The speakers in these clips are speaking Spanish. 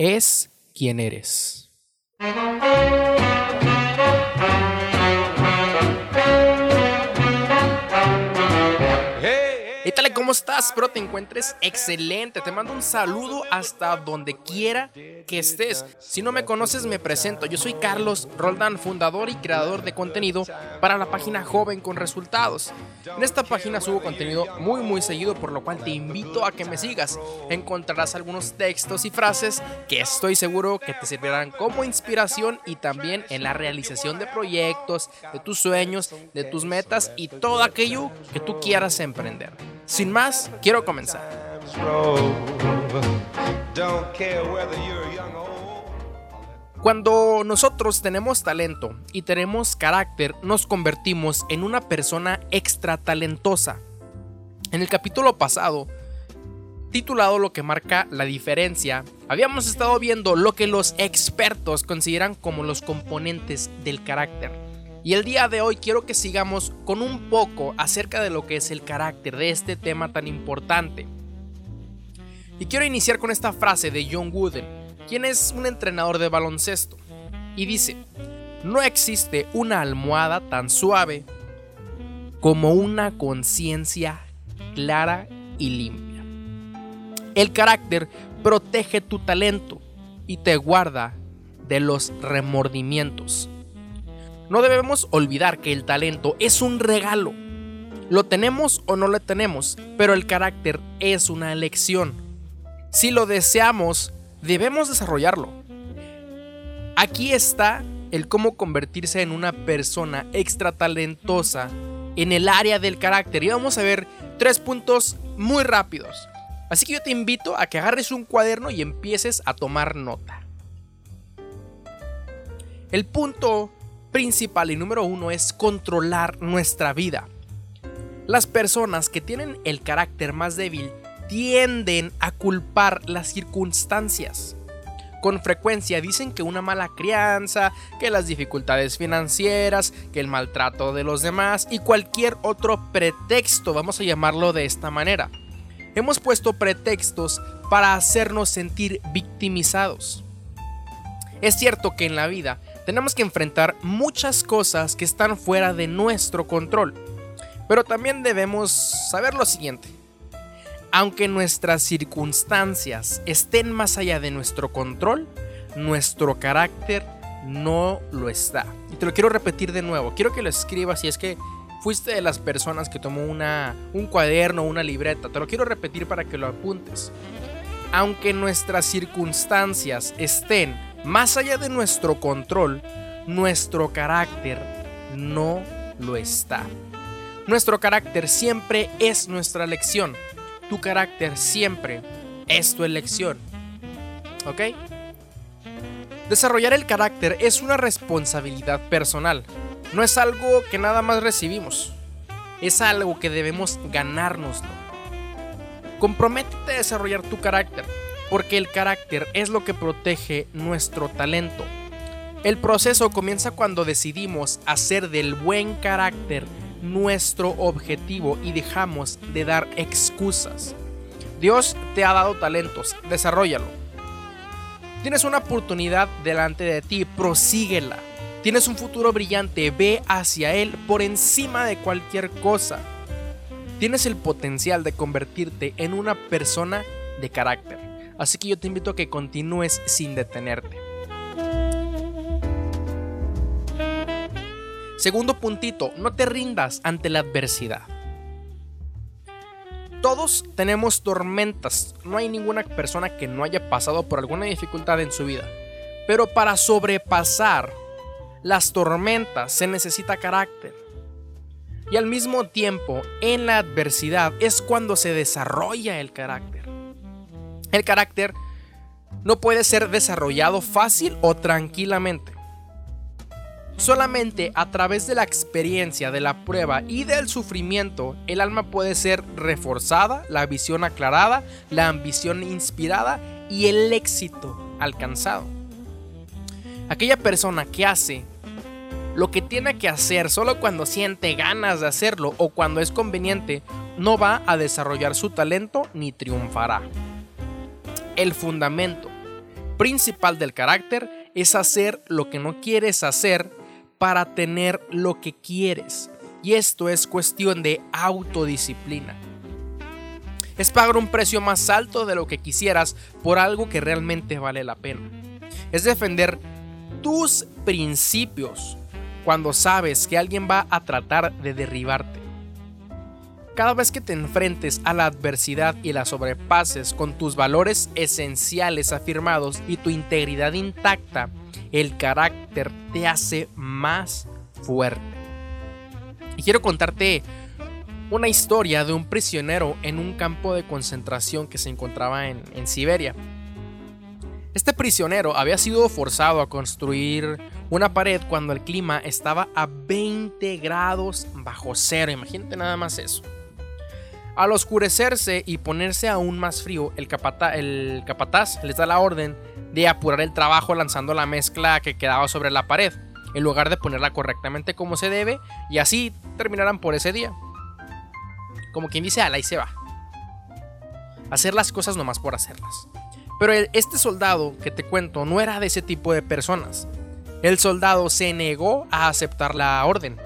es quien eres. ¿Cómo estás? Espero te encuentres excelente. Te mando un saludo hasta donde quiera que estés. Si no me conoces, me presento. Yo soy Carlos Roldán, fundador y creador de contenido para la página Joven con Resultados. En esta página subo contenido muy muy seguido, por lo cual te invito a que me sigas. Encontrarás algunos textos y frases que estoy seguro que te servirán como inspiración y también en la realización de proyectos, de tus sueños, de tus metas y todo aquello que tú quieras emprender. Sin más, quiero comenzar. Cuando nosotros tenemos talento y tenemos carácter, nos convertimos en una persona extra talentosa. En el capítulo pasado, titulado Lo que marca la diferencia, habíamos estado viendo lo que los expertos consideran como los componentes del carácter. Y el día de hoy quiero que sigamos con un poco acerca de lo que es el carácter de este tema tan importante. Y quiero iniciar con esta frase de John Wooden, quien es un entrenador de baloncesto. Y dice, no existe una almohada tan suave como una conciencia clara y limpia. El carácter protege tu talento y te guarda de los remordimientos. No debemos olvidar que el talento es un regalo. Lo tenemos o no lo tenemos, pero el carácter es una elección. Si lo deseamos, debemos desarrollarlo. Aquí está el cómo convertirse en una persona extra talentosa en el área del carácter. Y vamos a ver tres puntos muy rápidos. Así que yo te invito a que agarres un cuaderno y empieces a tomar nota. El punto principal y número uno es controlar nuestra vida. Las personas que tienen el carácter más débil tienden a culpar las circunstancias. Con frecuencia dicen que una mala crianza, que las dificultades financieras, que el maltrato de los demás y cualquier otro pretexto, vamos a llamarlo de esta manera. Hemos puesto pretextos para hacernos sentir victimizados. Es cierto que en la vida tenemos que enfrentar muchas cosas que están fuera de nuestro control. Pero también debemos saber lo siguiente. Aunque nuestras circunstancias estén más allá de nuestro control, nuestro carácter no lo está. Y te lo quiero repetir de nuevo. Quiero que lo escribas si es que fuiste de las personas que tomó una, un cuaderno una libreta. Te lo quiero repetir para que lo apuntes. Aunque nuestras circunstancias estén más allá de nuestro control, nuestro carácter no lo está. Nuestro carácter siempre es nuestra elección. Tu carácter siempre es tu elección. ¿Ok? Desarrollar el carácter es una responsabilidad personal. No es algo que nada más recibimos. Es algo que debemos ganárnoslo. Comprométete a desarrollar tu carácter porque el carácter es lo que protege nuestro talento. El proceso comienza cuando decidimos hacer del buen carácter nuestro objetivo y dejamos de dar excusas. Dios te ha dado talentos, desarrollalo. Tienes una oportunidad delante de ti, prosíguela. Tienes un futuro brillante, ve hacia él por encima de cualquier cosa. Tienes el potencial de convertirte en una persona de carácter. Así que yo te invito a que continúes sin detenerte. Segundo puntito, no te rindas ante la adversidad. Todos tenemos tormentas, no hay ninguna persona que no haya pasado por alguna dificultad en su vida. Pero para sobrepasar las tormentas se necesita carácter. Y al mismo tiempo, en la adversidad es cuando se desarrolla el carácter. El carácter no puede ser desarrollado fácil o tranquilamente. Solamente a través de la experiencia, de la prueba y del sufrimiento, el alma puede ser reforzada, la visión aclarada, la ambición inspirada y el éxito alcanzado. Aquella persona que hace lo que tiene que hacer solo cuando siente ganas de hacerlo o cuando es conveniente, no va a desarrollar su talento ni triunfará el fundamento, principal del carácter es hacer lo que no quieres hacer para tener lo que quieres. Y esto es cuestión de autodisciplina. Es pagar un precio más alto de lo que quisieras por algo que realmente vale la pena. Es defender tus principios cuando sabes que alguien va a tratar de derribarte. Cada vez que te enfrentes a la adversidad y la sobrepases con tus valores esenciales afirmados y tu integridad intacta, el carácter te hace más fuerte. Y quiero contarte una historia de un prisionero en un campo de concentración que se encontraba en, en Siberia. Este prisionero había sido forzado a construir una pared cuando el clima estaba a 20 grados bajo cero. Imagínate nada más eso. Al oscurecerse y ponerse aún más frío, el, capataz les da la orden de apurar el trabajo lanzando la mezcla que quedaba sobre la pared, en lugar de ponerla correctamente como se debe, y así terminarán por ese día. Como quien dice, ala y se va. Hacer las cosas nomás por hacerlas. Pero este soldado que te cuento no era de ese tipo de personas. El soldado se negó a aceptar la orden.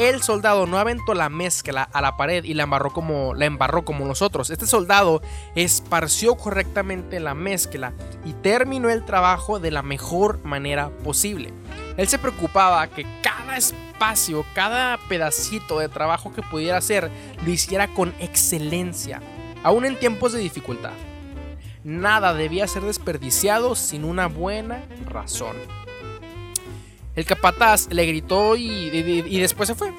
El soldado no aventó la mezcla a la pared y la embarró como la embarró como nosotros. Este soldado esparció correctamente la mezcla y terminó el trabajo de la mejor manera posible. Él se preocupaba que cada espacio, cada pedacito de trabajo que pudiera hacer lo hiciera con excelencia, aún en tiempos de dificultad. Nada debía ser desperdiciado sin una buena razón. El capataz le gritó y, después se fue.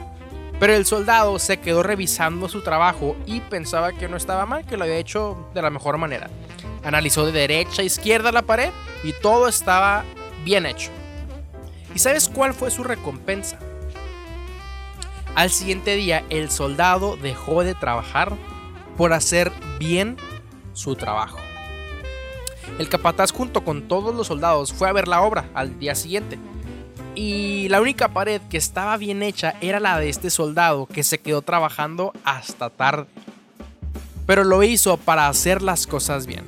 Pero el soldado se quedó revisando su trabajo y pensaba que no estaba mal, que lo había hecho de la mejor manera. Analizó de derecha a izquierda la pared y todo estaba bien hecho. ¿Y sabes cuál fue su recompensa? Al siguiente día el soldado dejó de trabajar por hacer bien su trabajo. El capataz junto con todos los soldados fue a ver la obra al día siguiente. Y la única pared que estaba bien hecha era la de este soldado que se quedó trabajando hasta tarde. Pero lo hizo para hacer las cosas bien.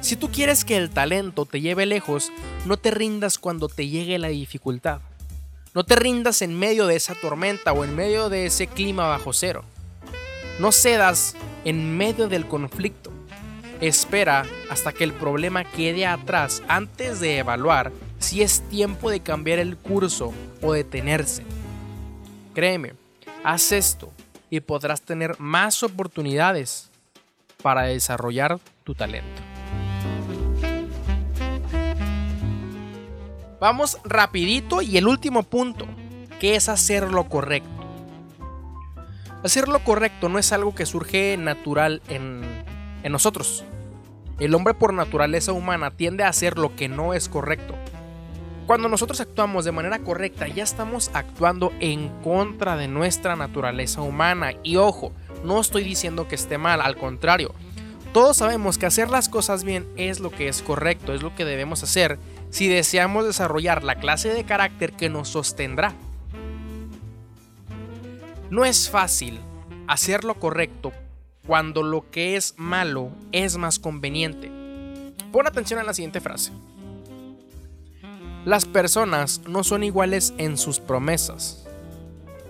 Si tú quieres que el talento te lleve lejos, no te rindas cuando te llegue la dificultad. No te rindas en medio de esa tormenta o en medio de ese clima bajo cero. No cedas en medio del conflicto. Espera hasta que el problema quede atrás antes de evaluar si es tiempo de cambiar el curso o detenerse. Créeme, haz esto y podrás tener más oportunidades para desarrollar tu talento. Vamos rapidito y el último punto, que es hacer lo correcto. Hacer lo correcto no es algo que surge natural en, en nosotros. El hombre por naturaleza humana tiende a hacer lo que no es correcto. Cuando nosotros actuamos de manera correcta, ya estamos actuando en contra de nuestra naturaleza humana. Y ojo, no estoy diciendo que esté mal, al contrario. Todos sabemos que hacer las cosas bien es lo que es correcto, es lo que debemos hacer si deseamos desarrollar la clase de carácter que nos sostendrá. No es fácil hacer lo correcto cuando lo que es malo es más conveniente. Pon atención a la siguiente frase. Las personas no son iguales en sus promesas.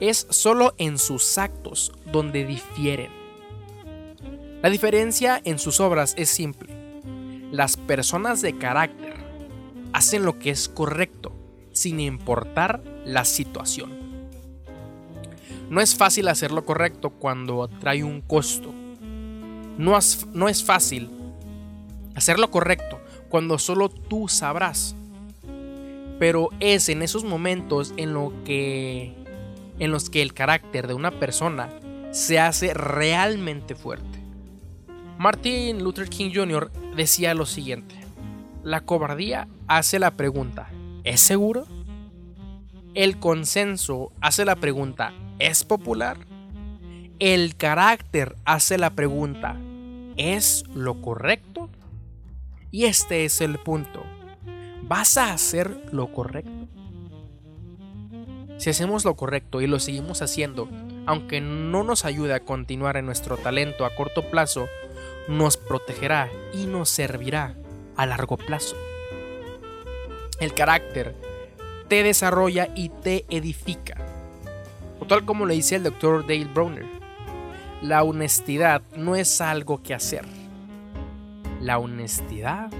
Es solo en sus actos donde difieren. La diferencia en sus obras es simple. Las personas de carácter hacen lo que es correcto, sin importar la situación. No es fácil hacer lo correcto cuando trae un costo no es, no es fácil hacer lo correcto cuando solo tú sabrás. Pero es en esos momentos en, lo que, en los que el carácter de una persona se hace realmente fuerte. Martin Luther King Jr. decía lo siguiente, la cobardía hace la pregunta, ¿es seguro? El consenso hace la pregunta, ¿es popular? El carácter hace la pregunta, ¿es lo correcto? Y este es el punto. ¿Vas a hacer lo correcto? Si hacemos lo correcto y lo seguimos haciendo, aunque no nos ayude a continuar en nuestro talento a corto plazo, nos protegerá y nos servirá a largo plazo. El carácter te desarrolla y te edifica. O tal como le dice el doctor Dale Browner, la honestidad no es algo que hacer. La honestidad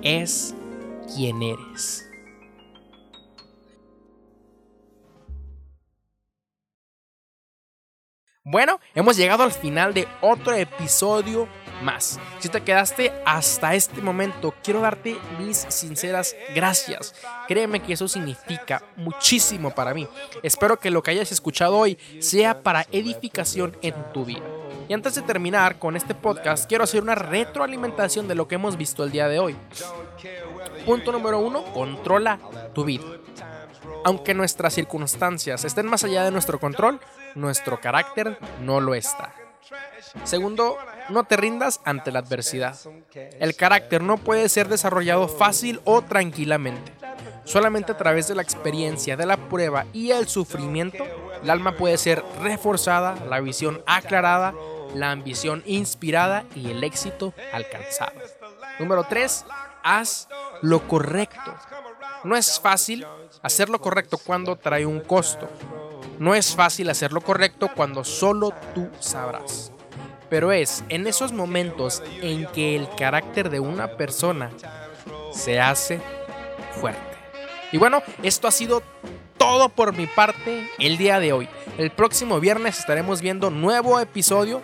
es quien eres. Bueno, hemos llegado al final de otro episodio más. Si te quedaste hasta este momento, quiero darte mis sinceras gracias. Créeme que eso significa muchísimo para mí. Espero que lo que hayas escuchado hoy sea para edificación en tu vida. Y antes de terminar con este podcast, quiero hacer una retroalimentación de lo que hemos visto el día de hoy. Punto número uno, controla tu vida. Aunque nuestras circunstancias estén más allá de nuestro control, nuestro carácter no lo está. Segundo, no te rindas ante la adversidad. El carácter no puede ser desarrollado fácil o tranquilamente. Solamente a través de la experiencia, de la prueba y el sufrimiento, el alma puede ser reforzada, la visión aclarada, la ambición inspirada y el éxito alcanzado. Número 3. Haz lo correcto. No es fácil hacer lo correcto cuando trae un costo. No es fácil hacer lo correcto cuando solo tú sabrás. Pero es en esos momentos en que el carácter de una persona se hace fuerte. Y bueno, esto ha sido todo por mi parte el día de hoy. El próximo viernes estaremos viendo nuevo episodio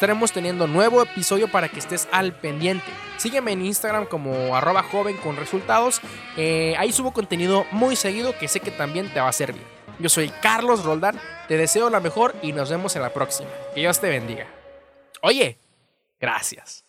estaremos teniendo nuevo episodio para que estés al pendiente. Sígueme en Instagram como arroba joven con resultados. Eh, ahí subo contenido muy seguido que sé que también te va a servir. Yo soy Carlos Roldán, te deseo la mejor y nos vemos en la próxima. Que Dios te bendiga. Oye, gracias.